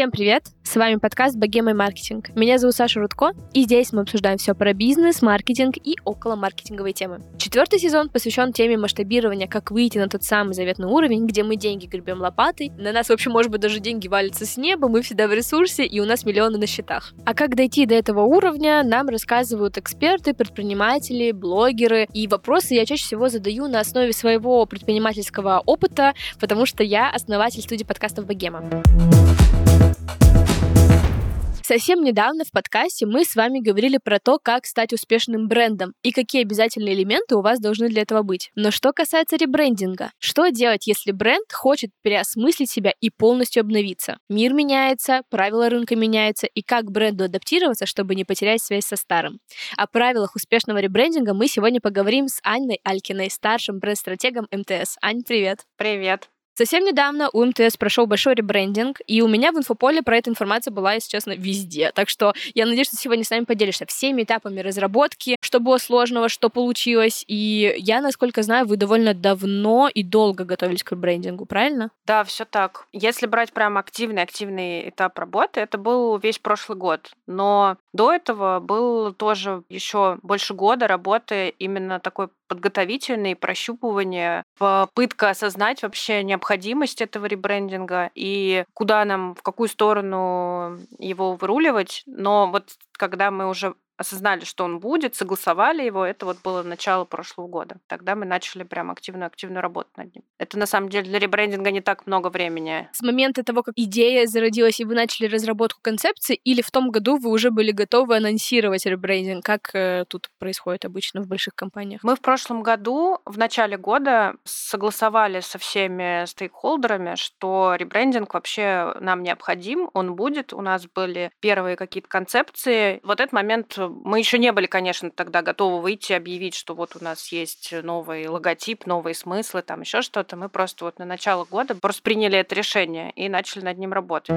Всем привет! С вами подкаст «Богема и маркетинг». Меня зовут Саша Рудко, и здесь мы обсуждаем все про бизнес, маркетинг и около маркетинговые темы. Четвертый сезон посвящен теме масштабирования, как выйти на тот самый заветный уровень, где мы деньги гребем лопатой, на нас, в общем, может быть, даже деньги валятся с неба, мы всегда в ресурсе, и у нас миллионы на счетах. А как дойти до этого уровня, нам рассказывают эксперты, предприниматели, блогеры, и вопросы я чаще всего задаю на основе своего предпринимательского опыта, потому что я основатель студии подкастов «Богема». Совсем недавно в подкасте мы с вами говорили про то, как стать успешным брендом и какие обязательные элементы у вас должны для этого быть. Но что касается ребрендинга, что делать, если бренд хочет переосмыслить себя и полностью обновиться? Мир меняется, правила рынка меняются, и как бренду адаптироваться, чтобы не потерять связь со старым? О правилах успешного ребрендинга мы сегодня поговорим с Анной Алькиной, старшим бренд-стратегом МТС. Ань, привет! Привет! Совсем недавно у МТС прошел большой ребрендинг, и у меня в инфополе про эту информацию была, если честно, везде. Так что я надеюсь, что сегодня с нами поделишься всеми этапами разработки, что было сложного, что получилось. И я, насколько знаю, вы довольно давно и долго готовились к ребрендингу, правильно? Да, все так. Если брать прям активный-активный этап работы, это был весь прошлый год. Но до этого был тоже еще больше года работы именно такой подготовительный, прощупывание, попытка осознать вообще необходимость этого ребрендинга и куда нам, в какую сторону его выруливать. Но вот когда мы уже осознали, что он будет, согласовали его. Это вот было начало прошлого года. Тогда мы начали прям активную-активную работу над ним. Это на самом деле для ребрендинга не так много времени. С момента того, как идея зародилась, и вы начали разработку концепции, или в том году вы уже были готовы анонсировать ребрендинг? Как э, тут происходит обычно в больших компаниях? Мы в прошлом году, в начале года, согласовали со всеми стейкхолдерами, что ребрендинг вообще нам необходим, он будет. У нас были первые какие-то концепции. Вот этот момент мы еще не были, конечно, тогда готовы выйти объявить, что вот у нас есть новый логотип, новые смыслы, там еще что-то. Мы просто вот на начало года просто приняли это решение и начали над ним работать.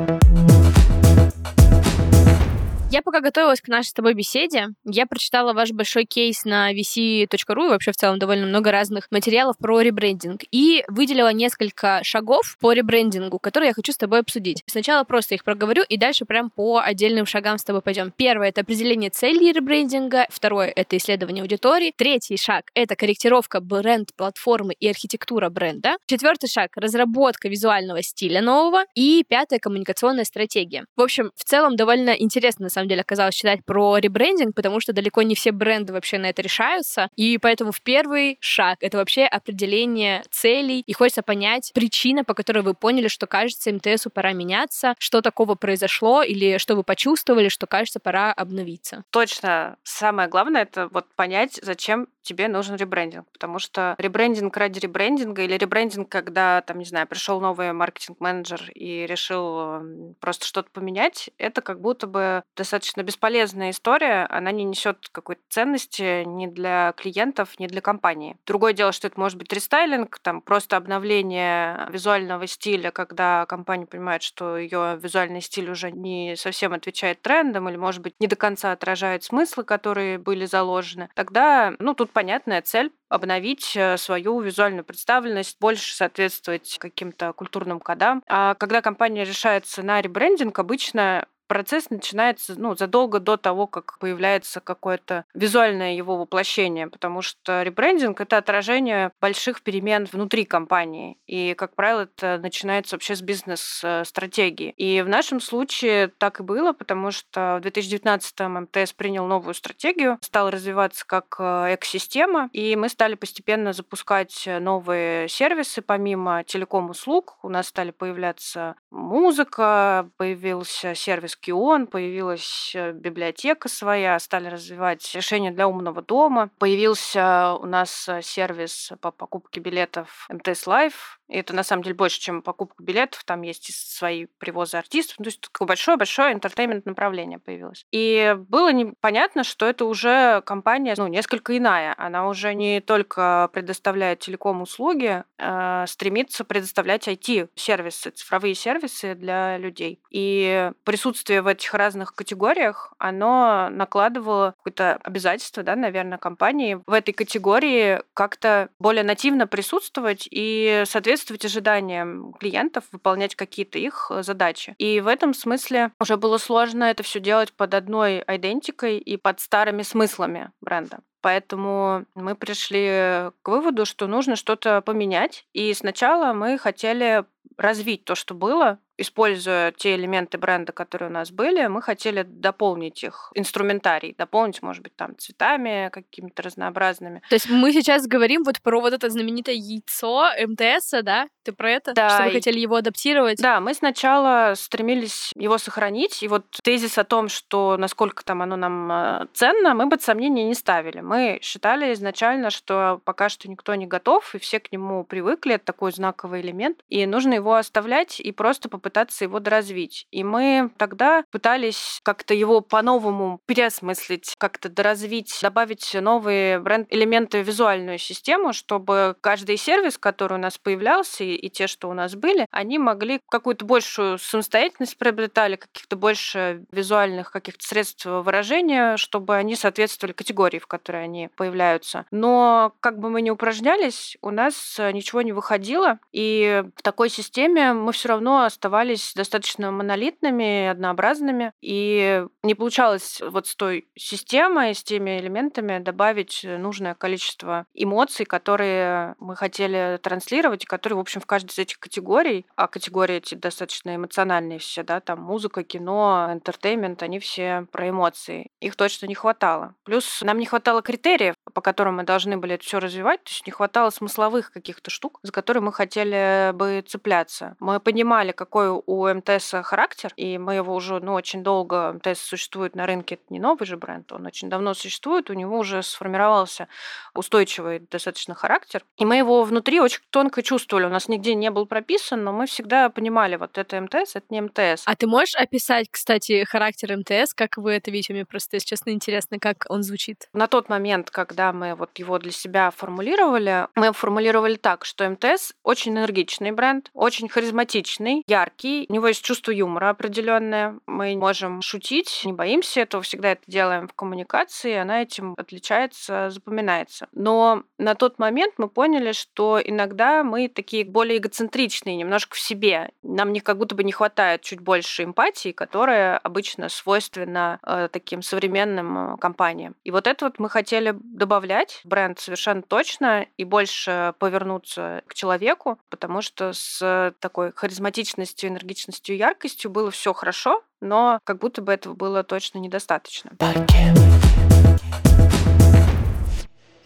Я пока готовилась к нашей с тобой беседе, я прочитала ваш большой кейс на vc.ru и вообще в целом довольно много разных материалов про ребрендинг и выделила несколько шагов по ребрендингу, которые я хочу с тобой обсудить. Сначала просто их проговорю и дальше прям по отдельным шагам с тобой пойдем. Первое — это определение целей ребрендинга. Второе — это исследование аудитории. Третий шаг — это корректировка бренд-платформы и архитектура бренда. Четвертый шаг — разработка визуального стиля нового. И пятое — коммуникационная стратегия. В общем, в целом довольно интересно, на самом самом деле оказалось читать про ребрендинг, потому что далеко не все бренды вообще на это решаются. И поэтому в первый шаг это вообще определение целей. И хочется понять причина, по которой вы поняли, что кажется МТСу пора меняться, что такого произошло или что вы почувствовали, что кажется пора обновиться. Точно. Самое главное это вот понять, зачем тебе нужен ребрендинг. Потому что ребрендинг ради ребрендинга или ребрендинг, когда, там, не знаю, пришел новый маркетинг-менеджер и решил просто что-то поменять, это как будто бы достаточно бесполезная история. Она не несет какой-то ценности ни для клиентов, ни для компании. Другое дело, что это может быть рестайлинг, там просто обновление визуального стиля, когда компания понимает, что ее визуальный стиль уже не совсем отвечает трендам или, может быть, не до конца отражает смыслы, которые были заложены. Тогда, ну, тут понятная цель обновить э, свою визуальную представленность, больше соответствовать каким-то культурным кодам. А когда компания решается на ребрендинг, обычно процесс начинается ну, задолго до того, как появляется какое-то визуальное его воплощение, потому что ребрендинг — это отражение больших перемен внутри компании. И, как правило, это начинается вообще с бизнес-стратегии. И в нашем случае так и было, потому что в 2019-м МТС принял новую стратегию, стал развиваться как э, экосистема, и мы стали постепенно запускать новые сервисы помимо телеком-услуг. У нас стали появляться музыка, появился сервис KION, появилась э, библиотека своя, стали развивать решения для умного дома. Появился у нас э, сервис по покупке билетов МТС Live, это на самом деле больше, чем покупка билетов. Там есть и свои привозы артистов. Ну, то есть такое большое-большое entertainment направление появилось. И было непонятно, что это уже компания, ну, несколько иная. Она уже не только предоставляет телеком-услуги, а стремится предоставлять IT-сервисы, цифровые сервисы для людей. И присутствие в этих разных категориях, оно накладывало какое-то обязательство, да, наверное, компании в этой категории как-то более нативно присутствовать и, соответственно, соответствовать ожиданиям клиентов, выполнять какие-то их э, задачи. И в этом смысле уже было сложно это все делать под одной идентикой и под старыми смыслами бренда. Поэтому мы пришли к выводу, что нужно что-то поменять. И сначала мы хотели развить то, что было, используя те элементы бренда, которые у нас были, мы хотели дополнить их инструментарий, дополнить, может быть, там цветами какими-то разнообразными. То есть мы сейчас говорим вот про вот это знаменитое яйцо МТС, да? Ты про это? Да. Что вы хотели его адаптировать? Да, мы сначала стремились его сохранить, и вот тезис о том, что насколько там оно нам э, ценно, мы под сомнение не ставили. Мы считали изначально, что пока что никто не готов, и все к нему привыкли, это такой знаковый элемент, и нужно его оставлять и просто попытаться его доразвить. И мы тогда пытались как-то его по-новому переосмыслить, как-то доразвить, добавить новые бренд-элементы в визуальную систему, чтобы каждый сервис, который у нас появлялся, и те, что у нас были, они могли какую-то большую самостоятельность приобретали, каких-то больше визуальных каких-то средств выражения, чтобы они соответствовали категории, в которой они появляются. Но как бы мы ни упражнялись, у нас ничего не выходило, и в такой системе мы все равно оставались достаточно монолитными, однообразными, и не получалось вот с той системой, с теми элементами добавить нужное количество эмоций, которые мы хотели транслировать, и которые, в общем, в каждой из этих категорий, а категории эти достаточно эмоциональные все, да, там музыка, кино, entertainment, они все про эмоции. Их точно не хватало. Плюс нам не хватало критериев, по которым мы должны были это все развивать, то есть не хватало смысловых каких-то штук, за которые мы хотели бы цепляться. Мы понимали, какой у МТС характер, и мы его уже, ну, очень долго, МТС существует на рынке, это не новый же бренд, он очень давно существует, у него уже сформировался устойчивый достаточно характер, и мы его внутри очень тонко чувствовали. У нас нигде не был прописан, но мы всегда понимали, вот это МТС, это не МТС. А ты можешь описать, кстати, характер МТС, как вы это видите? Мне просто, если честно, интересно, как он звучит. На тот момент, когда мы вот его для себя формулировали, мы формулировали так, что МТС очень энергичный бренд, очень харизматичный, яркий, у него есть чувство юмора определенное, мы можем шутить, не боимся этого, всегда это делаем в коммуникации, она этим отличается, запоминается. Но на тот момент мы поняли, что иногда мы такие более эгоцентричные, немножко в себе. Нам не как будто бы не хватает чуть больше эмпатии, которая обычно свойственна э, таким современным э, компаниям. И вот это вот мы хотели добавлять бренд совершенно точно и больше повернуться к человеку, потому что с такой харизматичностью, энергичностью, яркостью было все хорошо, но как будто бы этого было точно недостаточно.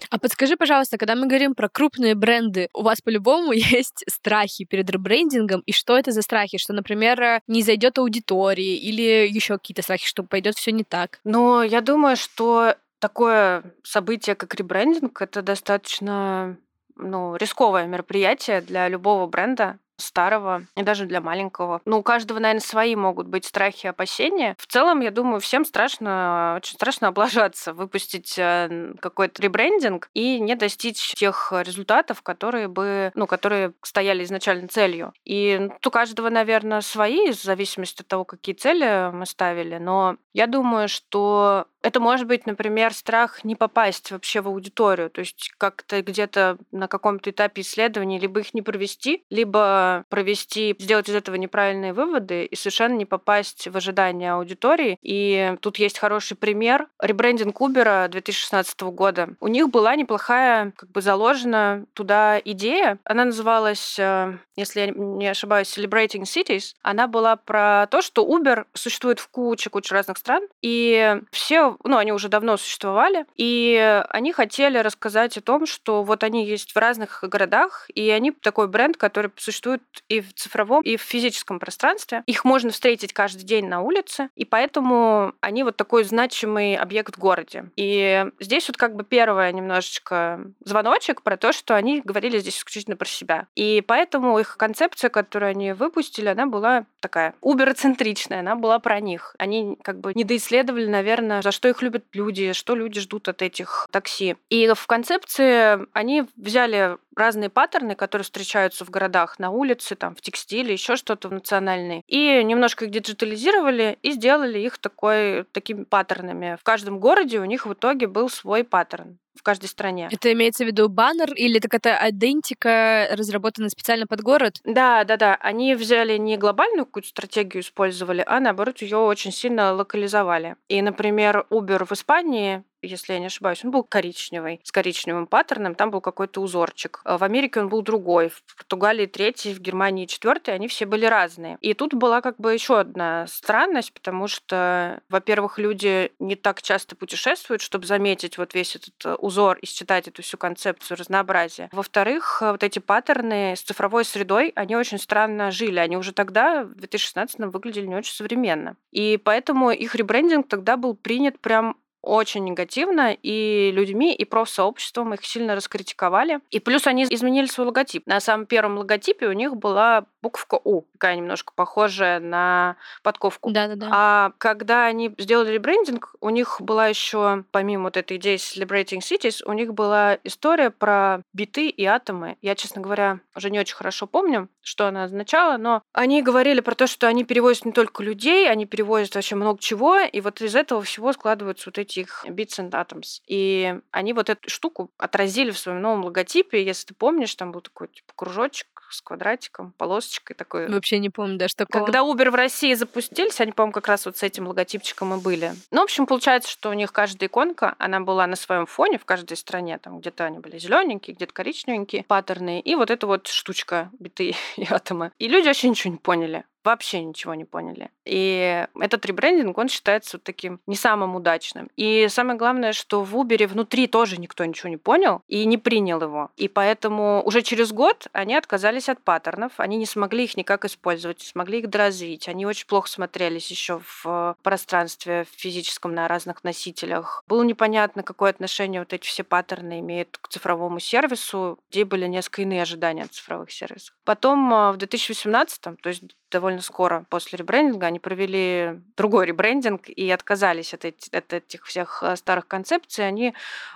А подскажи, пожалуйста, когда мы говорим про крупные бренды, у вас по-любому есть страхи перед ребрендингом, и что это за страхи? Что, например, не зайдет аудитории или еще какие-то страхи, что пойдет все не так? Ну, я думаю, что такое событие, как ребрендинг, это достаточно ну, рисковое мероприятие для любого бренда, старого и даже для маленького. Ну, у каждого, наверное, свои могут быть страхи и опасения. В целом, я думаю, всем страшно, очень страшно облажаться, выпустить э, какой-то ребрендинг и не достичь тех результатов, которые бы, ну, которые стояли изначально целью. И у каждого, наверное, свои, в зависимости от того, какие цели мы ставили. Но я думаю, что это может быть, например, страх не попасть вообще в аудиторию, то есть как-то где-то на каком-то этапе исследования либо их не провести, либо провести, сделать из этого неправильные выводы и совершенно не попасть в ожидания аудитории. И тут есть хороший пример. Ребрендинг Uber 2016 года. У них была неплохая, как бы заложена туда идея. Она называлась, э, если я не ошибаюсь, Celebrating Cities. Она была про то, что Uber существует в куче-куче разных стран, и все ну, они уже давно существовали, и они хотели рассказать о том, что вот они есть в разных городах, и они такой бренд, который существует и в цифровом, и в физическом пространстве. Их можно встретить каждый день на улице, и поэтому они вот такой значимый объект в городе. И здесь вот как бы первое немножечко звоночек про то, что они говорили здесь исключительно про себя. И поэтому их концепция, которую они выпустили, она была такая убероцентричная, она была про них. Они как бы недоисследовали, наверное, за что их любят люди, что люди ждут от этих такси. И в концепции они взяли разные паттерны, которые встречаются в городах, на улице, там, в текстиле, еще что-то национальное, и немножко их диджитализировали и сделали их такой, такими паттернами. В каждом городе у них в итоге был свой паттерн. В каждой стране. Это имеется в виду баннер или это какая-то идентика, разработанная специально под город? Да, да, да. Они взяли не глобальную какую-то стратегию использовали, а наоборот ее очень сильно локализовали. И, например, Uber в Испании если я не ошибаюсь, он был коричневый, с коричневым паттерном, там был какой-то узорчик. А в Америке он был другой, в Португалии третий, в Германии четвертый, они все были разные. И тут была как бы еще одна странность, потому что, во-первых, люди не так часто путешествуют, чтобы заметить вот весь этот э, узор и считать эту всю концепцию разнообразия. Во-вторых, э, вот эти паттерны с цифровой средой, они очень странно жили. Они уже тогда, в 2016 выглядели не очень современно. И поэтому их ребрендинг тогда был принят прям очень негативно и людьми, и профсообществом их сильно раскритиковали. И плюс они изменили свой логотип. На самом первом логотипе у них была буковка У, такая немножко похожая на подковку. Да-да-да. А когда они сделали ребрендинг, у них была еще, помимо вот этой идеи Celebrating Cities, у них была история про биты и атомы. Я, честно говоря, уже не очень хорошо помню, что она означала, но они говорили про то, что они перевозят не только людей, они перевозят вообще много чего, и вот из этого всего складываются вот эти их Bits and Atoms. И они вот эту штуку отразили в своем новом логотипе. Если ты помнишь, там был такой типа, кружочек с квадратиком, полосочкой такой. Вообще не помню даже такого. Когда Uber в России запустились, они, по-моему, как раз вот с этим логотипчиком и были. Ну, в общем, получается, что у них каждая иконка, она была на своем фоне в каждой стране. Там где-то они были зелененькие, где-то коричневенькие, паттерны. И вот эта вот штучка биты и атомы. И люди вообще ничего не поняли вообще ничего не поняли. И этот ребрендинг, он считается вот таким не самым удачным. И самое главное, что в Uber внутри тоже никто ничего не понял и не принял его. И поэтому уже через год они отказались от паттернов, они не смогли их никак использовать, не смогли их доразвить. Они очень плохо смотрелись еще в пространстве физическом на разных носителях. Было непонятно, какое отношение вот эти все паттерны имеют к цифровому сервису, где были несколько иные ожидания от цифровых сервисов. Потом а, в 2018, то есть довольно скоро после ребрендинга они провели другой ребрендинг и отказались от, эти, от этих всех э, старых концепций. Они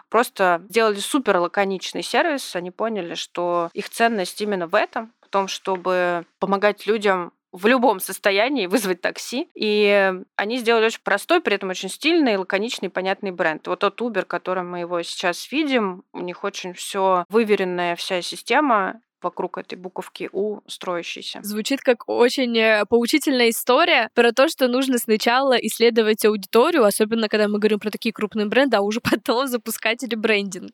просто сделали супер лаконичный сервис. Они поняли, что их ценность именно в этом, в том, чтобы помогать людям в любом состоянии вызвать такси. И они сделали очень простой, при этом очень стильный, лаконичный, понятный бренд. Вот тот Uber, которым мы его сейчас видим, у них очень все выверенная вся система, вокруг этой буковки У строящейся. Звучит как очень э, поучительная история про то, что нужно сначала исследовать аудиторию, особенно когда мы говорим про такие крупные бренды, а уже потом запускать ребрендинг.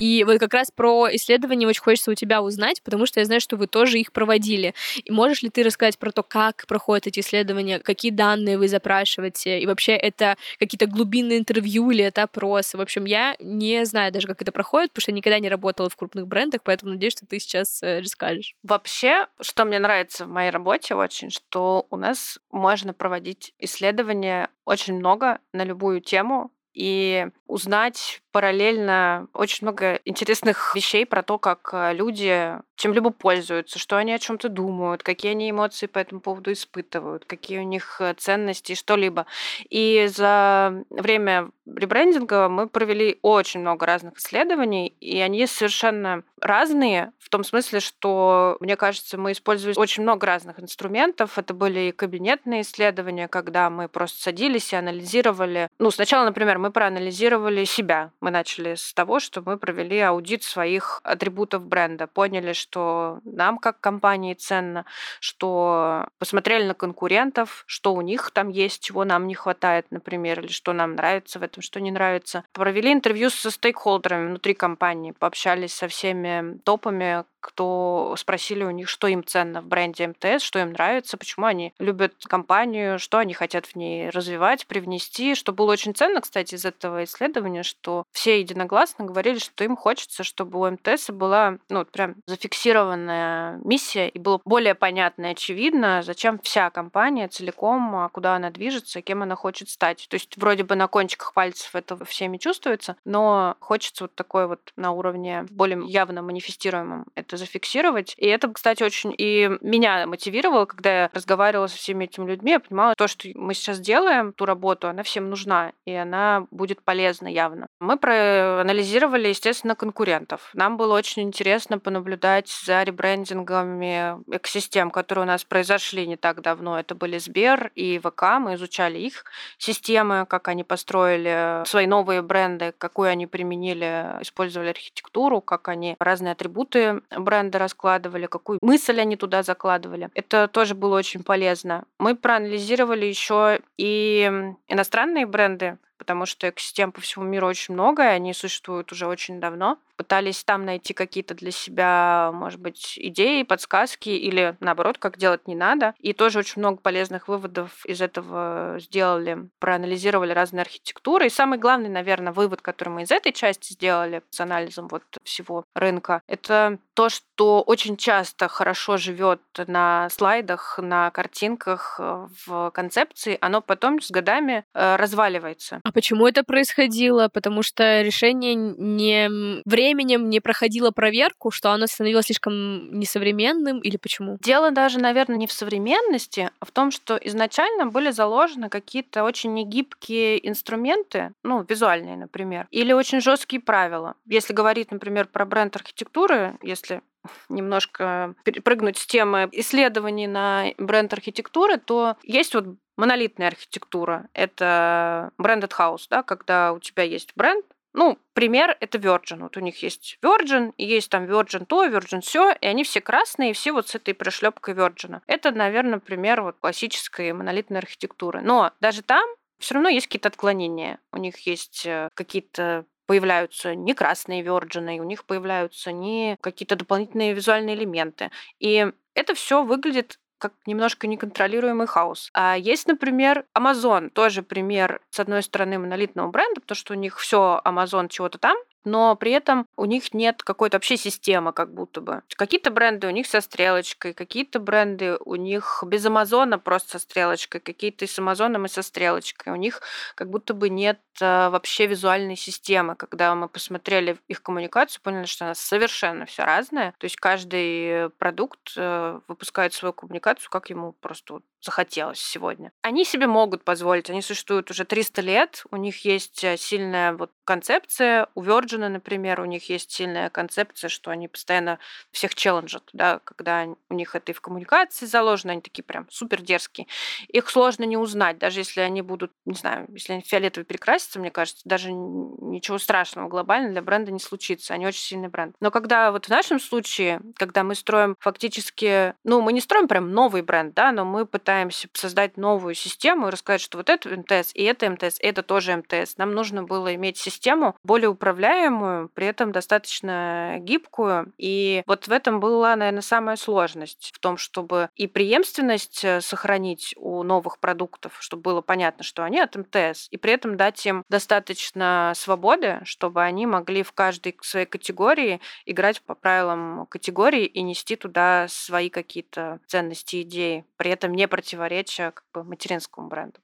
И вот как раз про исследования очень хочется у тебя узнать, потому что я знаю, что вы тоже их проводили. И можешь ли ты рассказать про то, как проходят эти исследования, какие данные вы запрашиваете, и вообще это какие-то глубинные интервью или это опросы? В общем, я не знаю даже, как это проходит, потому что я никогда не работала в крупных брендах, поэтому надеюсь, что ты сейчас э, расскажешь. Вообще, что мне нравится в моей работе очень, что у нас можно проводить исследования очень много на любую тему, и узнать параллельно очень много интересных вещей про то, как э, люди чем-либо пользуются, что они о чем-то думают, какие они эмоции по этому поводу испытывают, какие у них э, ценности, что-либо. И за время ребрендинга мы провели очень много разных исследований, и они совершенно разные, в том смысле, что, мне кажется, мы использовали очень много разных инструментов. Это были и кабинетные исследования, когда мы просто садились и анализировали. Ну, сначала, например, мы проанализировали себя. Мы начали с того, что мы провели аудит своих атрибутов бренда, поняли, что нам как компании ценно, что посмотрели на конкурентов, что у них там есть, чего нам не хватает, например, или что нам нравится в этом, что не нравится. Провели интервью со стейкхолдерами внутри компании, пообщались со всеми топами, кто спросили у них, что им ценно в бренде МТС, что им нравится, почему они любят компанию, что они хотят в ней развивать, привнести. Что было очень ценно, кстати, из этого исследования, что все единогласно говорили, что им хочется, чтобы у МТС была ну, прям зафиксированная миссия и было более понятно и очевидно, зачем вся компания целиком, а куда она движется, кем она хочет стать. То есть вроде бы на кончиках пальцев это всеми чувствуется, но хочется вот такой вот на уровне более явно манифестируемом это это зафиксировать. И это, кстати, очень и меня мотивировало, когда я разговаривала со всеми этими людьми, я понимала, то, что мы сейчас делаем, ту работу, она всем нужна, и она будет полезна явно. Мы проанализировали, естественно, конкурентов. Нам было очень интересно понаблюдать за ребрендингами экосистем, которые у нас произошли не так давно. Это были Сбер и ВК. Мы изучали их системы, как они построили свои новые бренды, какую они применили, использовали архитектуру, как они разные атрибуты бренда раскладывали, какую мысль они туда закладывали. Это тоже было очень полезно. Мы проанализировали еще и иностранные бренды, потому что экосистем по всему миру очень много, и они существуют уже очень давно пытались там найти какие-то для себя, может быть, идеи, подсказки или, наоборот, как делать не надо. И тоже очень много полезных выводов из этого сделали, проанализировали разные архитектуры. И самый главный, наверное, вывод, который мы из этой части сделали с анализом вот всего рынка, это то, что очень часто хорошо живет на слайдах, на картинках, э, в концепции, оно потом с годами э, разваливается. А почему это происходило? Потому что решение не временем не проходило проверку, что оно становилось слишком несовременным или почему? Дело даже, наверное, не в современности, а в том, что изначально были заложены какие-то очень негибкие инструменты, ну, визуальные, например, или очень жесткие правила. Если говорить, например, про бренд архитектуры, если немножко перепрыгнуть с темы исследований на бренд архитектуры, то есть вот монолитная архитектура. Это branded house, да, когда у тебя есть бренд, ну, пример — это Virgin. Вот у них есть Virgin, и есть там Virgin то, Virgin все, и они все красные, и все вот с этой пришлепкой Virgin. Это, наверное, пример вот классической монолитной архитектуры. Но даже там все равно есть какие-то отклонения. У них есть э, какие-то появляются не красные Virgin, у них появляются не какие-то дополнительные визуальные элементы. И это все выглядит как немножко неконтролируемый хаос. А есть, например, Amazon, тоже пример, с одной стороны, монолитного бренда, потому что у них все Amazon чего-то там, но при этом у них нет какой-то вообще системы, как будто бы. Какие-то бренды у них со стрелочкой, какие-то бренды у них без Амазона просто со стрелочкой, какие-то с Амазоном и со стрелочкой. У них как будто бы нет а, вообще визуальной системы. Когда мы посмотрели их коммуникацию, поняли, что она совершенно все разная. То есть каждый продукт э, выпускает свою коммуникацию, как ему просто захотелось сегодня. Они себе могут позволить, они существуют уже 300 лет, у них есть э, сильная вот концепция, у Virgin, например, у них есть сильная концепция, что они постоянно всех челленджат, да, когда у них это и в коммуникации заложено, они такие прям супер дерзкие. Их сложно не узнать, даже если они будут, не знаю, если они фиолетовый перекрасятся, мне кажется, даже ничего страшного глобально для бренда не случится, они очень сильный бренд. Но когда вот в нашем случае, когда мы строим фактически, ну, мы не строим прям новый бренд, да, но мы пытаемся пытаемся создать новую систему и рассказать, что вот это МТС, и это МТС, это тоже МТС. Нам нужно было иметь систему более управляемую, при этом достаточно гибкую. И вот в этом была, наверное, самая сложность. В том, чтобы и преемственность э, сохранить у новых продуктов, чтобы было понятно, что они от МТС, и при этом дать им достаточно свободы, чтобы они могли в каждой своей категории играть по правилам категории и нести туда свои какие-то ценности, идеи, при этом не противоречия как бы материнскому бренду.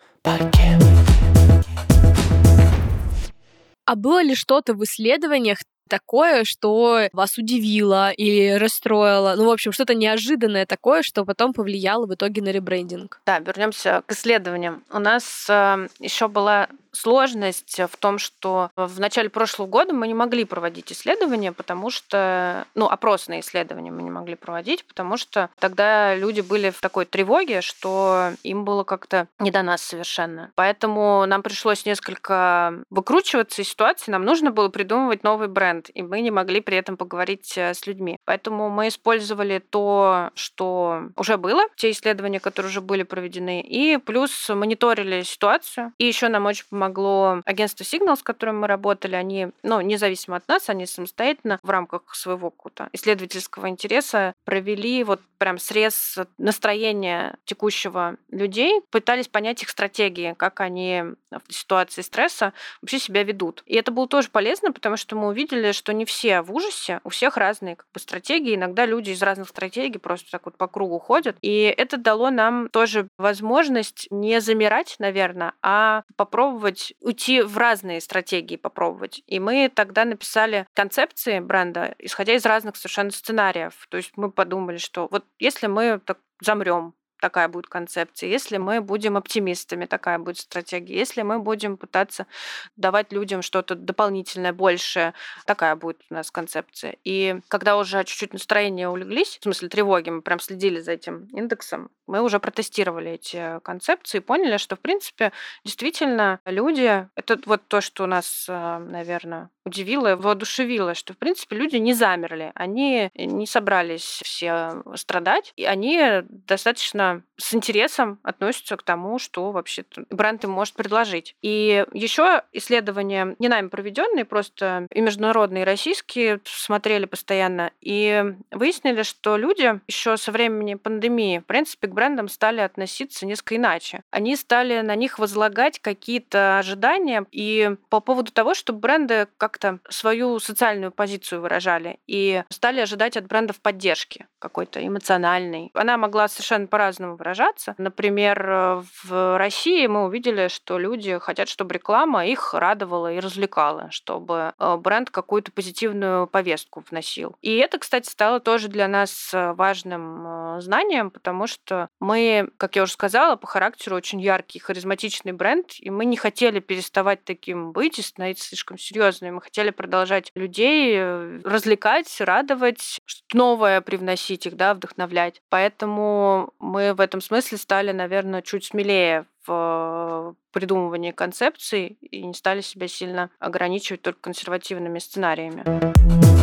А было ли что-то в исследованиях такое, что вас удивило или расстроило? Ну, в общем, что-то неожиданное такое, что потом повлияло в итоге на ребрендинг. Да, вернемся к исследованиям. У нас э, еще была сложность в том, что в начале прошлого года мы не могли проводить исследования, потому что, ну, опросные исследования мы не могли проводить, потому что тогда люди были в такой тревоге, что им было как-то не до нас совершенно. Поэтому нам пришлось несколько выкручиваться из ситуации, нам нужно было придумывать новый бренд, и мы не могли при этом поговорить э, с людьми. Поэтому мы использовали то, что уже было, те исследования, которые уже были проведены, и плюс мониторили ситуацию. И еще нам очень помогло помогло агентство Signal, с которым мы работали. Они, ну, независимо от нас, они самостоятельно в рамках своего какого-то исследовательского интереса провели вот прям срез настроения текущего людей, пытались понять их стратегии, как они в ситуации стресса вообще себя ведут. И это было тоже полезно, потому что мы увидели, что не все в ужасе, у всех разные как бы, стратегии. Иногда люди из разных стратегий просто так вот по кругу ходят. И это дало нам тоже возможность не замирать, наверное, а попробовать попробовать уйти в разные стратегии, попробовать. И мы тогда написали концепции бренда, исходя из разных совершенно сценариев. То есть мы подумали, что вот если мы так замрем такая будет концепция. Если мы будем оптимистами, такая будет стратегия. Если мы будем пытаться давать людям что-то дополнительное, большее, такая будет у нас концепция. И когда уже чуть-чуть настроения улеглись, в смысле тревоги, мы прям следили за этим индексом, мы уже протестировали эти концепции и поняли, что, в принципе, действительно люди, это вот то, что нас, э, наверное, удивило, воодушевило, что, в принципе, люди не замерли, они не собрались все страдать, и они достаточно с интересом относятся к тому, что вообще бренд им может предложить. И еще исследования не нами проведенные, просто и международные, и российские смотрели постоянно, и выяснили, что люди еще со времени пандемии, в принципе, к брендам стали относиться несколько иначе. Они стали на них возлагать какие-то ожидания, и по поводу того, чтобы бренды как как-то свою социальную позицию выражали и стали ожидать от брендов поддержки какой-то эмоциональной. Она могла совершенно по-разному выражаться. Например, в России мы увидели, что люди хотят, чтобы реклама их радовала и развлекала, чтобы э, бренд какую-то позитивную повестку вносил. И это, кстати, стало тоже для нас важным э, знанием, потому что мы, как я уже сказала, по характеру очень яркий, харизматичный бренд, и мы не хотели переставать таким быть и становиться слишком серьезными хотели продолжать людей э, развлекать, радовать, что-то новое привносить их, да, вдохновлять. Поэтому мы в этом смысле стали, наверное, чуть смелее в придумывании концепций и не стали себя сильно ограничивать только консервативными сценариями.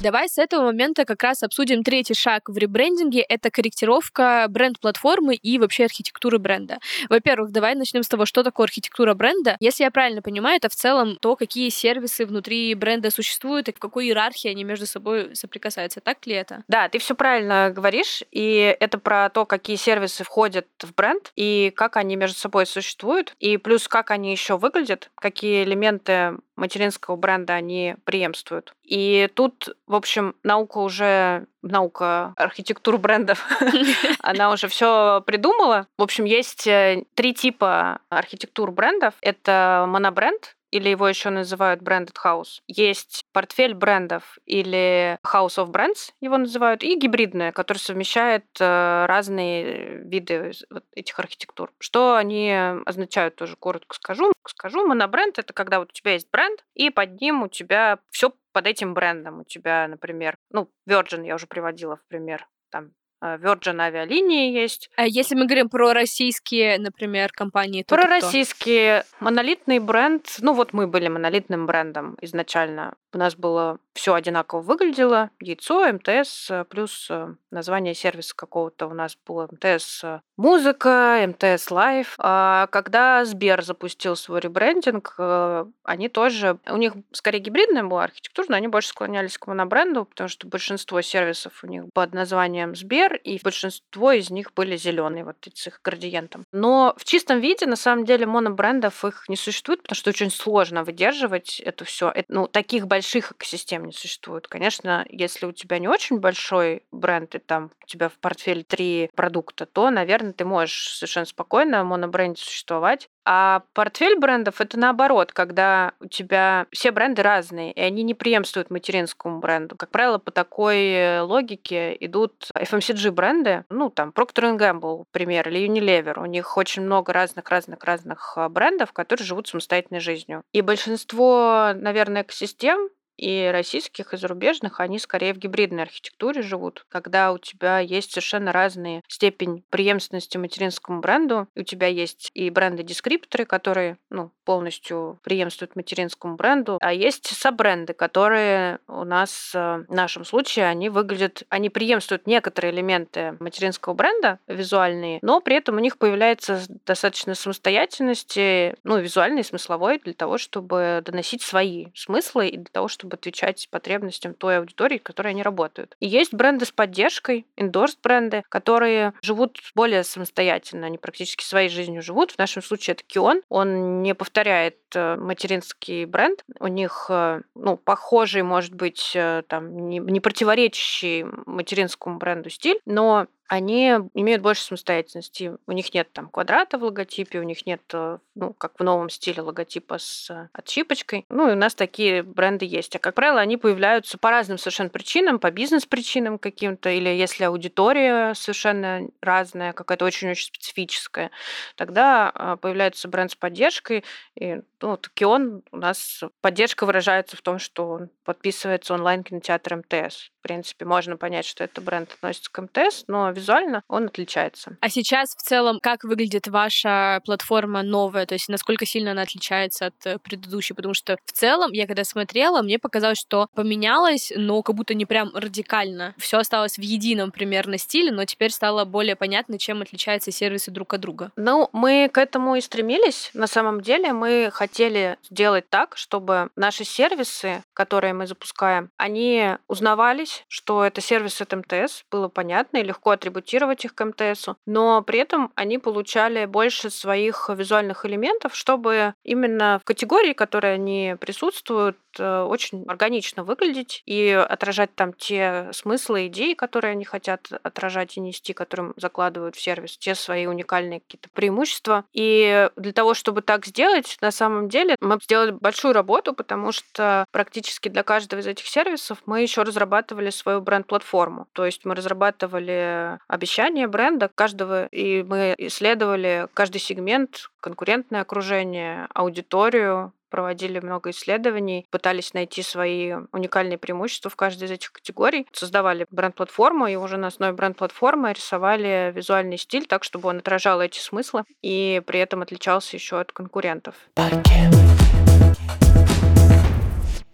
Давай с этого момента как раз обсудим третий шаг в ребрендинге. Это корректировка бренд-платформы и вообще архитектуры бренда. Во-первых, давай начнем с того, что такое архитектура бренда. Если я правильно понимаю, это в целом то, какие сервисы внутри бренда существуют и в какой иерархии они между собой соприкасаются. Так ли это? Да, ты все правильно говоришь. И это про то, какие сервисы входят в бренд и как они между собой существуют. И плюс как они еще выглядят, какие элементы материнского бренда они преемствуют. И тут, в общем, наука уже наука архитектур брендов, она уже все придумала. В общем, есть э, три типа архитектур брендов. Это монобренд, или его еще называют branded house. Есть портфель брендов или house of brands его называют, и гибридная, который совмещает э, разные виды этих архитектур. Что они означают, тоже коротко скажу. Скажу, монобренд — это когда вот у тебя есть бренд, и под ним у тебя все под этим брендом. У тебя, например, ну, Virgin я уже приводила в пример, там Virgin авиалинии есть. А если мы говорим про российские, например, компании, то Про российские. Монолитный бренд. Ну вот мы были монолитным брендом изначально. У нас было все одинаково выглядело. Яйцо, МТС, плюс э, название сервиса какого-то у нас было МТС э, Музыка, МТС Live. А когда Сбер запустил свой ребрендинг, э, они тоже... У них скорее гибридная была архитектура, но они больше склонялись к монобренду, потому что большинство сервисов у них под названием Сбер, и большинство из них были зеленые, вот с их градиентом. Но в чистом виде, на самом деле, монобрендов их не существует, потому что очень сложно выдерживать это все. Ну, таких больших больших экосистем не существует. Конечно, если у тебя не очень большой бренд, и там у тебя в портфеле три продукта, то, наверное, ты можешь совершенно спокойно монобренде существовать. А портфель брендов это наоборот, когда у тебя все бренды разные, и они не преемствуют материнскому бренду. Как правило, по такой логике идут FMCG бренды, ну там Procter Gamble, пример, или Unilever. У них очень много разных-разных-разных а, брендов, которые живут самостоятельной жизнью. И большинство, наверное, экосистем и российских, и зарубежных, они скорее в гибридной архитектуре живут, когда у тебя есть совершенно разные степень преемственности материнскому бренду. У тебя есть и бренды-дескрипторы, которые ну, полностью преемствуют материнскому бренду, а есть саббренды, которые у нас э, в нашем случае, они выглядят, они преемствуют некоторые элементы материнского бренда визуальные, но при этом у них появляется достаточно самостоятельности, ну, визуальной, смысловой, для того, чтобы доносить свои смыслы и для того, чтобы чтобы отвечать потребностям той аудитории, которой они работают. И есть бренды с поддержкой, endorse бренды, которые живут более самостоятельно, они практически своей жизнью живут. В нашем случае это Кион, он не повторяет э, материнский бренд, у них э, ну, похожий, может быть, э, там, не, не противоречащий материнскому бренду стиль, но они имеют больше самостоятельности. У них нет там квадрата в логотипе, у них нет, э, ну, как в новом стиле логотипа с э, отщипочкой. Ну, и у нас такие бренды есть. А, как правило, они появляются по разным совершенно причинам, по бизнес-причинам каким-то, или если аудитория совершенно разная, какая-то очень-очень специфическая, тогда а, появляется бренд с поддержкой. И, ну, вот Кион у нас поддержка выражается в том, что он подписывается онлайн-кинотеатр МТС. В принципе, можно понять, что это бренд относится к МТС, но визуально он отличается. А сейчас в целом как выглядит ваша платформа новая? То есть насколько сильно она отличается от э, предыдущей? Потому что в целом, я когда смотрела, мне показалось, что поменялось, но как будто не прям радикально. Все осталось в едином примерно стиле, но теперь стало более понятно, чем отличаются сервисы друг от друга. Ну, мы к этому и стремились. На самом деле мы хотели сделать так, чтобы наши сервисы, которые мы запускаем, они узнавались, что это сервис от МТС, было понятно и легко атрибутировать их к МТС, но при этом они получали больше своих визуальных элементов, чтобы именно в категории, которые они присутствуют, э, очень органично выглядеть и отражать там те смыслы, идеи, которые они хотят отражать и нести, которым закладывают в сервис, те свои уникальные какие-то преимущества. И для того, чтобы так сделать, на самом деле мы сделали большую работу, потому что практически для каждого из этих сервисов мы еще разрабатывали свою бренд-платформу. То есть мы разрабатывали обещания бренда каждого, и мы исследовали каждый сегмент, конкурентное окружение, аудиторию, проводили много исследований, пытались найти свои уникальные преимущества в каждой из этих категорий, создавали бренд-платформу и уже на основе бренд-платформы рисовали визуальный стиль так, чтобы он отражал эти смыслы и при этом отличался еще от конкурентов.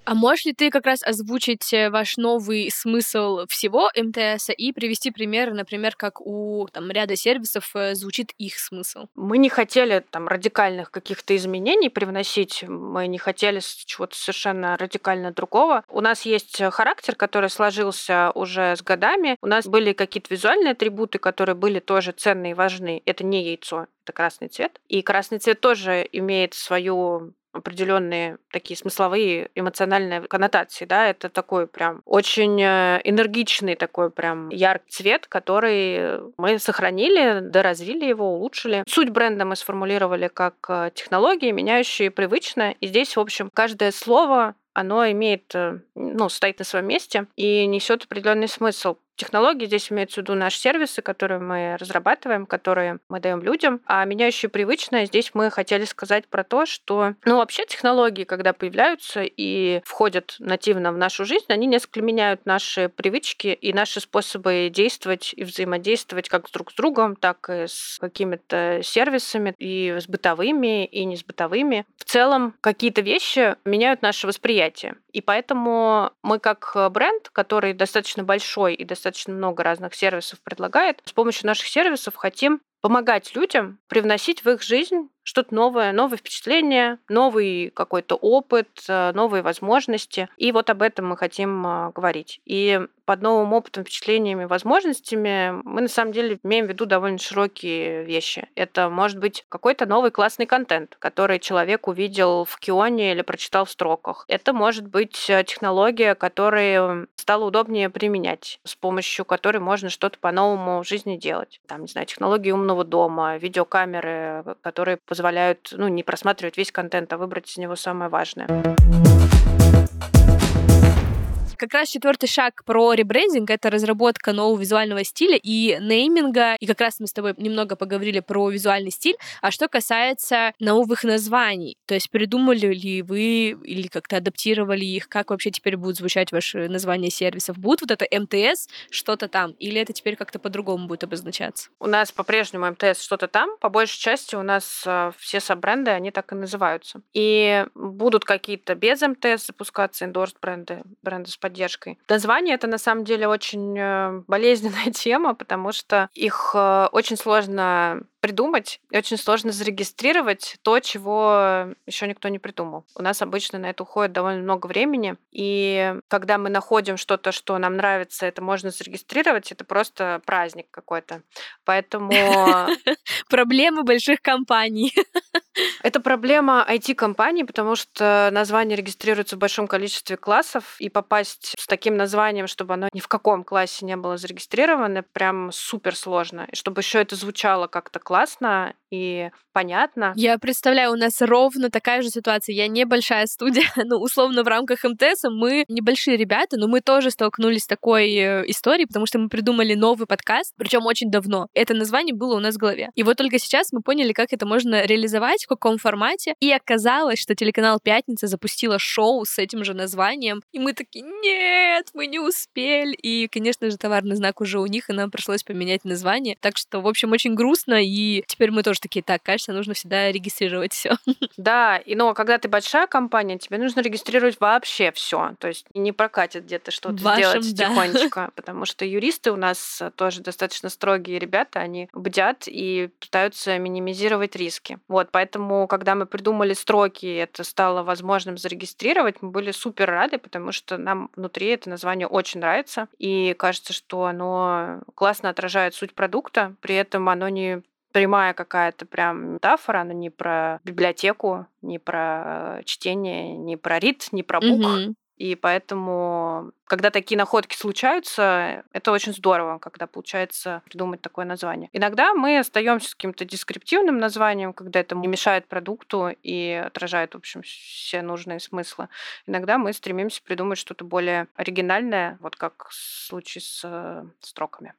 А можешь ли ты как раз озвучить э, ваш новый смысл всего МТС и привести примеры, например, как у там, ряда сервисов э, звучит их смысл? Мы не хотели там радикальных каких-то изменений привносить, мы не хотели чего-то совершенно радикально другого. У нас есть характер, который сложился уже с годами. У нас были какие-то визуальные атрибуты, которые были тоже ценные и важны. Это не яйцо, это красный цвет. И красный цвет тоже имеет свою определенные такие смысловые, эмоциональные коннотации, да, это такой прям очень э, энергичный такой прям яркий цвет, который мы сохранили, доразвили его, улучшили. Суть бренда мы сформулировали как э, технологии, меняющие привычное, и здесь, в общем, каждое слово оно имеет, э, ну, стоит на своем месте и несет определенный смысл. Технологии здесь имеются в виду наши сервисы, которые мы разрабатываем, которые мы даем людям. А меняющие привычное, здесь мы хотели сказать про то, что, ну, вообще технологии, когда появляются и входят нативно в нашу жизнь, они несколько меняют наши привычки и наши способы действовать и взаимодействовать как друг с другом, так и с какими-то сервисами, и с бытовыми, и не с бытовыми. В целом, какие-то вещи меняют наше восприятие. И поэтому мы как бренд, который достаточно большой и достаточно достаточно много разных сервисов предлагает. С помощью наших сервисов хотим помогать людям привносить в их жизнь что-то новое, новые впечатления, новый какой-то опыт, э, новые возможности. И вот об этом мы хотим э, говорить. И под новым опытом, впечатлениями, возможностями мы на самом деле имеем в виду довольно широкие вещи. Это может быть какой-то новый классный контент, который человек увидел в Кионе или прочитал в строках. Это может быть э, технология, которая стала удобнее применять, с помощью которой можно что-то по-новому в жизни делать. Там, не знаю, технологии умного дома, видеокамеры, которые позволяют ну, не просматривать весь контент, а выбрать из него самое важное. Как раз четвертый шаг про ребрендинг — это разработка нового визуального стиля и нейминга. И как раз мы с тобой немного поговорили про визуальный стиль. А что касается новых названий, то есть придумали ли вы или как-то адаптировали их, как вообще теперь будут звучать ваши названия сервисов? Будут вот это МТС, что-то там, или это теперь как-то по-другому будет обозначаться? У нас по-прежнему МТС что-то там. По большей части у нас э, все саб-бренды, они так и называются. И будут какие-то без МТС запускаться, индорс бренды, бренды с поддержкой. Название это на самом деле очень э, болезненная тема, потому что их э, очень сложно придумать, и очень сложно зарегистрировать то, чего еще никто не придумал. У нас обычно на это уходит довольно много времени, и когда мы находим что-то, что нам нравится, это можно зарегистрировать, это просто праздник какой-то. Поэтому... Проблемы больших компаний. Это проблема IT-компаний, потому что название регистрируется в большом количестве классов, и попасть с таким названием, чтобы оно ни в каком классе не было зарегистрировано, прям супер сложно. И чтобы еще это звучало как-то классно и понятно. Я представляю, у нас ровно такая же ситуация. Я небольшая студия, ну, условно, в рамках МТС мы небольшие ребята, но мы тоже столкнулись с такой э, историей, потому что мы придумали новый подкаст, причем очень давно. Это название было у нас в голове. И вот только сейчас мы поняли, как это можно реализовать, в каком формате. И оказалось, что телеканал «Пятница» запустила шоу с этим же названием. И мы такие, нет, мы не успели. И, конечно же, товарный знак уже у них, и нам пришлось поменять название. Так что, в общем, очень грустно, и теперь мы тоже такие, так, кажется, нужно всегда регистрировать все. Да, и но когда ты большая компания, тебе нужно регистрировать вообще все. То есть не прокатит где-то что-то сделать да. тихонечко, потому что юристы у нас тоже достаточно строгие ребята, они бдят и пытаются минимизировать риски. Вот, поэтому, когда мы придумали строки, это стало возможным зарегистрировать, мы были супер рады, потому что нам внутри это название очень нравится, и кажется, что оно классно отражает суть продукта, при этом оно не прямая какая-то прям метафора, она не про библиотеку, не про чтение, не про рит, не про бук. Mm-hmm. И поэтому, когда такие находки случаются, это очень здорово, когда получается придумать такое название. Иногда мы остаемся с каким-то дескриптивным названием, когда это не мешает продукту и отражает, в общем, все нужные смыслы. Иногда мы стремимся придумать что-то более оригинальное, вот как в случае с э, строками.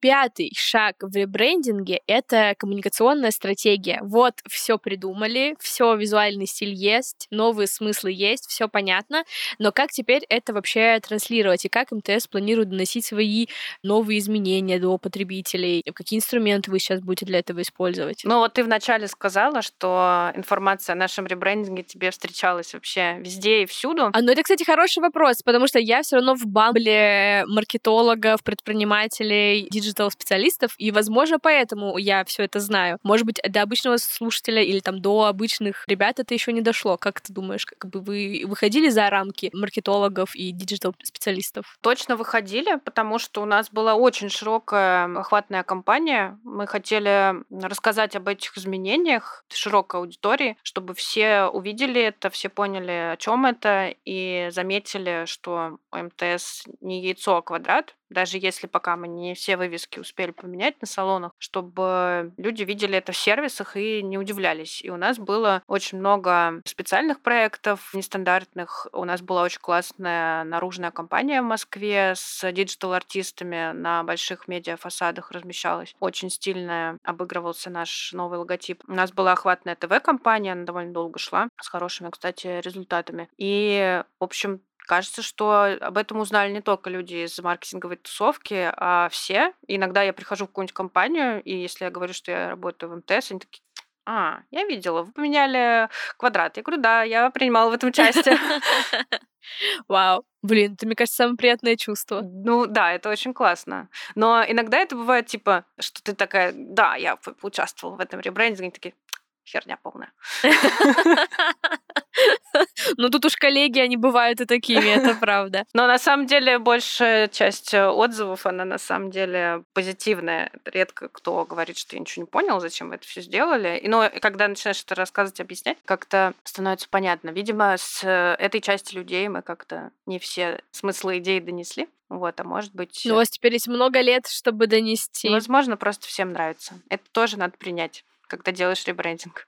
Пятый шаг в ребрендинге — это коммуникационная стратегия. Вот все придумали, все визуальный стиль есть, новые смыслы есть, все понятно, но как теперь это вообще транслировать и как МТС планирует доносить свои новые изменения до потребителей? Какие инструменты вы сейчас будете для этого использовать? Ну вот ты вначале сказала, что информация о нашем ребрендинге тебе встречалась вообще везде и всюду. А ну это, кстати, хороший вопрос, потому что я все равно в бабле маркетологов, предпринимателей, digital-специалистов, и, возможно, поэтому я все это знаю. Может быть, до обычного слушателя или там до обычных ребят это еще не дошло. Как ты думаешь, как бы вы выходили за рамки маркетологов и digital-специалистов? Точно выходили, потому что у нас была очень широкая охватная кампания. Мы хотели рассказать об этих изменениях широкой аудитории, чтобы все увидели это, все поняли, о чем это, и заметили, что МТС не яйцо, а квадрат, даже если пока мы не все вывески успели поменять на салонах, чтобы люди видели это в сервисах и не удивлялись. И у нас было очень много специальных проектов, нестандартных. У нас была очень классная наружная кампания в Москве с digital-артистами на больших медиа-фасадах размещалась. Очень стильная обыгрывался наш новый логотип. У нас была охватная ТВ-кампания, она довольно долго шла, с хорошими, кстати, результатами. И, в общем, Кажется, что об этом узнали не только люди из маркетинговой тусовки, а все. иногда я прихожу в какую-нибудь компанию, и если я говорю, что я работаю в МТС, они такие, а, я видела, вы поменяли квадрат. Я говорю, да, я принимала в этом участие. Вау. Блин, это, мне кажется, самое приятное чувство. Ну да, это очень классно. Но иногда это бывает, типа, что ты такая, да, я поучаствовала в этом ребрендинге, такие, херня полная. Ну, тут уж коллеги, они бывают и такими, это правда. Но на самом деле большая часть э, отзывов, она на самом деле позитивная. Редко кто говорит, что я ничего не понял, зачем вы это все сделали. И, но когда начинаешь это рассказывать, объяснять, как-то становится понятно. Видимо, с э, этой части людей мы как-то не все смыслы идеи донесли. Вот, а может быть... Ну, у вас теперь есть много лет, чтобы донести. Возможно, просто всем нравится. Это тоже надо принять, когда делаешь ребрендинг.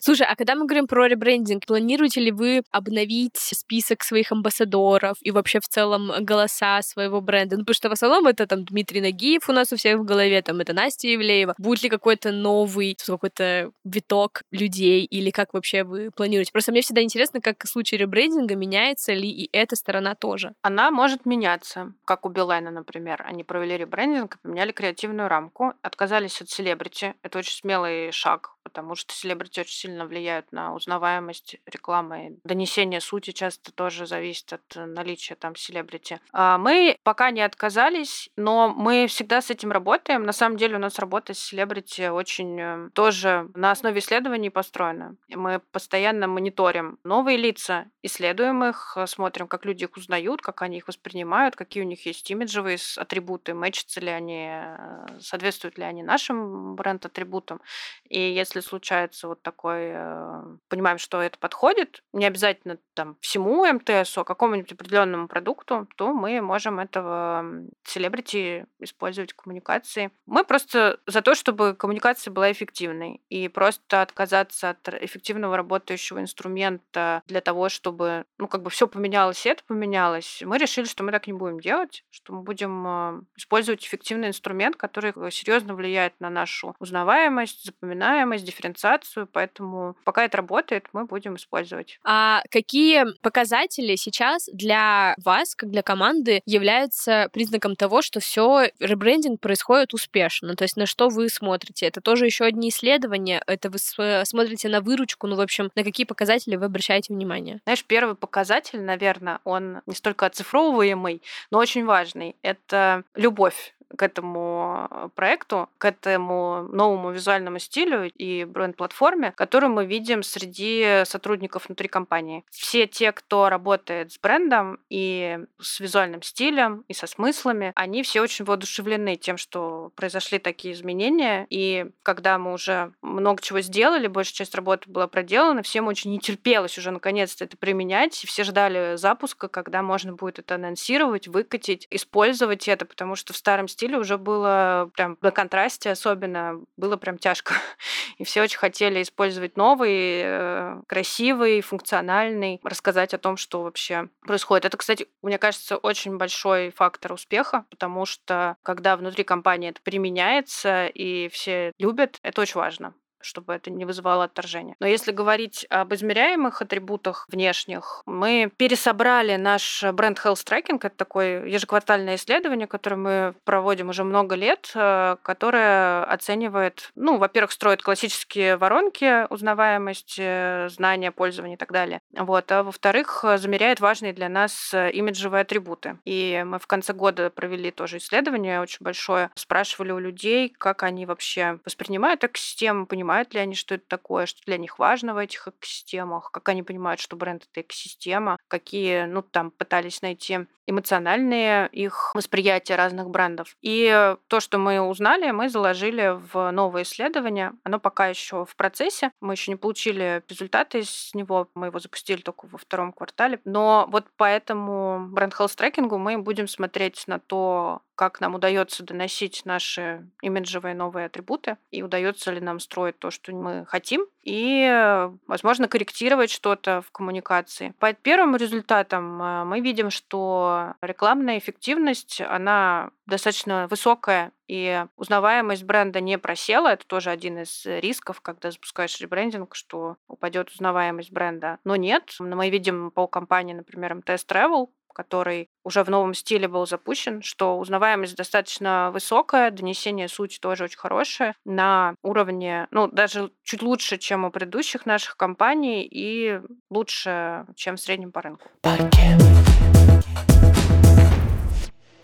Слушай, а когда мы говорим про ребрендинг, планируете ли вы обновить список своих амбассадоров и вообще в целом голоса своего бренда? Ну, потому что в основном это там Дмитрий Нагиев у нас у всех в голове, там это Настя Евлеева. Будет ли какой-то новый, какой-то виток людей или как вообще вы планируете? Просто мне всегда интересно, как в случае ребрендинга меняется ли и эта сторона тоже. Она может меняться, как у Билайна, например. Они провели ребрендинг, поменяли креативную рамку, отказались от селебрити. Это очень смелый шаг, потому что селебрити очень сильно влияют на узнаваемость рекламы. Донесение сути часто тоже зависит от наличия там селебрити. А мы пока не отказались, но мы всегда с этим работаем. На самом деле у нас работа с селебрити очень э, тоже на основе исследований построена. Мы постоянно мониторим новые лица, исследуем их, смотрим, как люди их узнают, как они их воспринимают, какие у них есть имиджевые атрибуты, мэчатся ли они, э, соответствуют ли они нашим бренд-атрибутам. И если случается вот такой, э, понимаем, что это подходит, не обязательно там всему МТС, а какому-нибудь определенному продукту, то мы можем этого селебрити использовать в коммуникации. Мы просто за то, чтобы коммуникация была эффективной. И просто отказаться от эффективного работающего инструмента для того, чтобы, ну, как бы все поменялось, и это поменялось, мы решили, что мы так не будем делать, что мы будем э, использовать эффективный инструмент, который серьезно влияет на нашу узнаваемость, запоминаемость, дифференциацию. Поэтому пока это работает, мы будем использовать. А какие показатели сейчас для вас, как для команды, являются признаком того, что все ребрендинг происходит успешно? То есть на что вы смотрите? Это тоже еще одни исследования? Это вы смотрите на выручку? Ну, в общем, на какие показатели вы обращаете внимание? Знаешь, первый показатель, наверное, он не столько оцифровываемый, но очень важный. Это любовь к этому проекту, к этому новому визуальному стилю и бренд-платформе, которую мы видим среди сотрудников внутри компании. Все те, кто работает с брендом и с визуальным стилем, и со смыслами, они все очень воодушевлены тем, что произошли такие изменения. И когда мы уже много чего сделали, большая часть работы была проделана, всем очень не терпелось уже наконец-то это применять. Все ждали запуска, когда можно будет это анонсировать, выкатить, использовать это, потому что в старом стиле уже было прям на контрасте особенно, было прям тяжко. И все очень хотели использовать новый, э, красивый, функциональный, рассказать о том, что вообще происходит. Это, кстати, мне кажется, очень большой фактор успеха, потому что когда внутри компании это применяется и все любят, это очень важно чтобы это не вызывало отторжения. Но если говорить об измеряемых атрибутах внешних, мы пересобрали наш бренд Health Tracking. Это такое ежеквартальное исследование, которое мы проводим уже много лет, э, которое оценивает, ну, во-первых, строит классические воронки узнаваемости, знания, пользования и так далее. Вот. А во-вторых, замеряет важные для нас имиджевые атрибуты. И мы в конце года провели тоже исследование очень большое, спрашивали у людей, как они вообще воспринимают экосистему, понимают, понимают ли они, что это такое, что для них важно в этих экосистемах, как они понимают, что бренд — это экосистема, какие, ну, там, пытались найти эмоциональные их восприятия разных брендов. И то, что мы узнали, мы заложили в новое исследование. Оно пока еще в процессе. Мы еще не получили результаты из него. Мы его запустили только во втором квартале. Но вот по этому бренд health трекингу мы будем смотреть на то, как нам удается доносить наши имиджевые новые атрибуты и удается ли нам строить то, что мы хотим, и, возможно, корректировать что-то в коммуникации. По первым результатам э, мы видим, что рекламная эффективность, она достаточно высокая, и узнаваемость бренда не просела. Это тоже один из рисков, когда запускаешь ребрендинг, что упадет узнаваемость бренда. Но нет. Мы видим по компании, например, МТС Travel, который уже в новом стиле был запущен, что узнаваемость достаточно высокая, донесение сути тоже очень хорошее, на уровне, ну, даже чуть лучше, чем у предыдущих наших компаний и лучше, чем в среднем по рынку.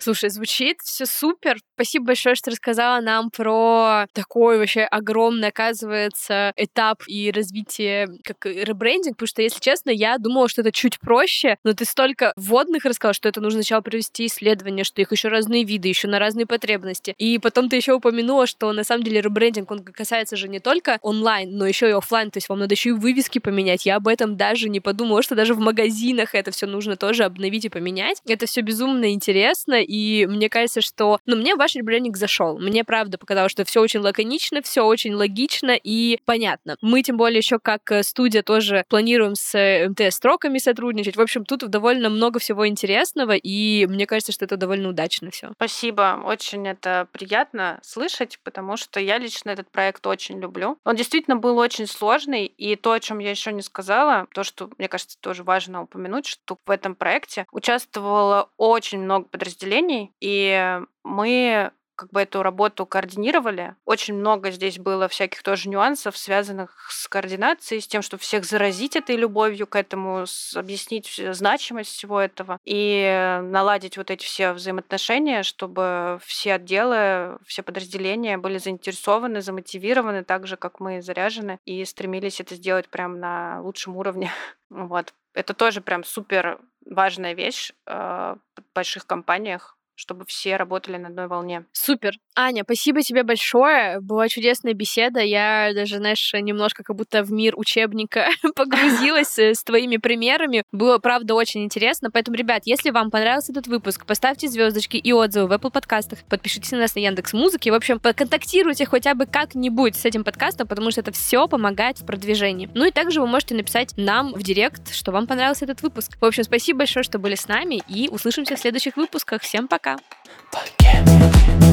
Слушай, звучит все супер. Спасибо большое, что рассказала нам про такой вообще огромный, оказывается, этап и развитие как ребрендинг, потому что, если честно, я думала, что это чуть проще, но ты столько вводных рассказал, что это нужно сначала провести исследование, что их еще разные виды, еще на разные потребности. И потом ты еще упомянула, что на самом деле ребрендинг, он касается же не только онлайн, но еще и офлайн, то есть вам надо еще и вывески поменять. Я об этом даже не подумала, что даже в магазинах это все нужно тоже обновить и поменять. Это все безумно интересно, и мне кажется, что, ну, мне ваш ребрендинг зашел. Мне правда показалось, что все очень лаконично, все очень логично и понятно. Мы тем более еще как э, студия тоже планируем с э, МТС-строками сотрудничать. В общем, тут довольно много всего интересного, и мне кажется, что это довольно удачно все. Спасибо. Очень это приятно слышать, потому что я лично этот проект очень люблю. Он действительно был очень сложный, и то, о чем я еще не сказала, то, что, мне кажется, тоже важно упомянуть, что в этом проекте участвовало очень много подразделений, и мы как бы эту работу координировали. Очень много здесь было всяких тоже нюансов, связанных с координацией, с тем, чтобы всех заразить этой любовью к этому, объяснить значимость всего этого и наладить вот эти все взаимоотношения, чтобы все отделы, все подразделения были заинтересованы, замотивированы так же, как мы заряжены, и стремились это сделать прям на лучшем уровне. Вот. Это тоже прям супер важная вещь э, в больших компаниях, чтобы все работали на одной волне. Супер. Аня, спасибо тебе большое. Была чудесная беседа. Я даже, знаешь, немножко как будто в мир учебника погрузилась э, с твоими примерами. Было, правда, очень интересно. Поэтому, ребят, если вам понравился этот выпуск, поставьте звездочки и отзывы в Apple подкастах, подпишитесь на нас на Яндекс Музыке. В общем, поконтактируйте хотя бы как-нибудь с этим подкастом, потому что это все помогает в продвижении. Ну и также вы можете написать нам в директ, что вам понравился этот выпуск. В общем, спасибо большое, что были с нами, и услышимся в следующих выпусках. Всем пока! пока-пока.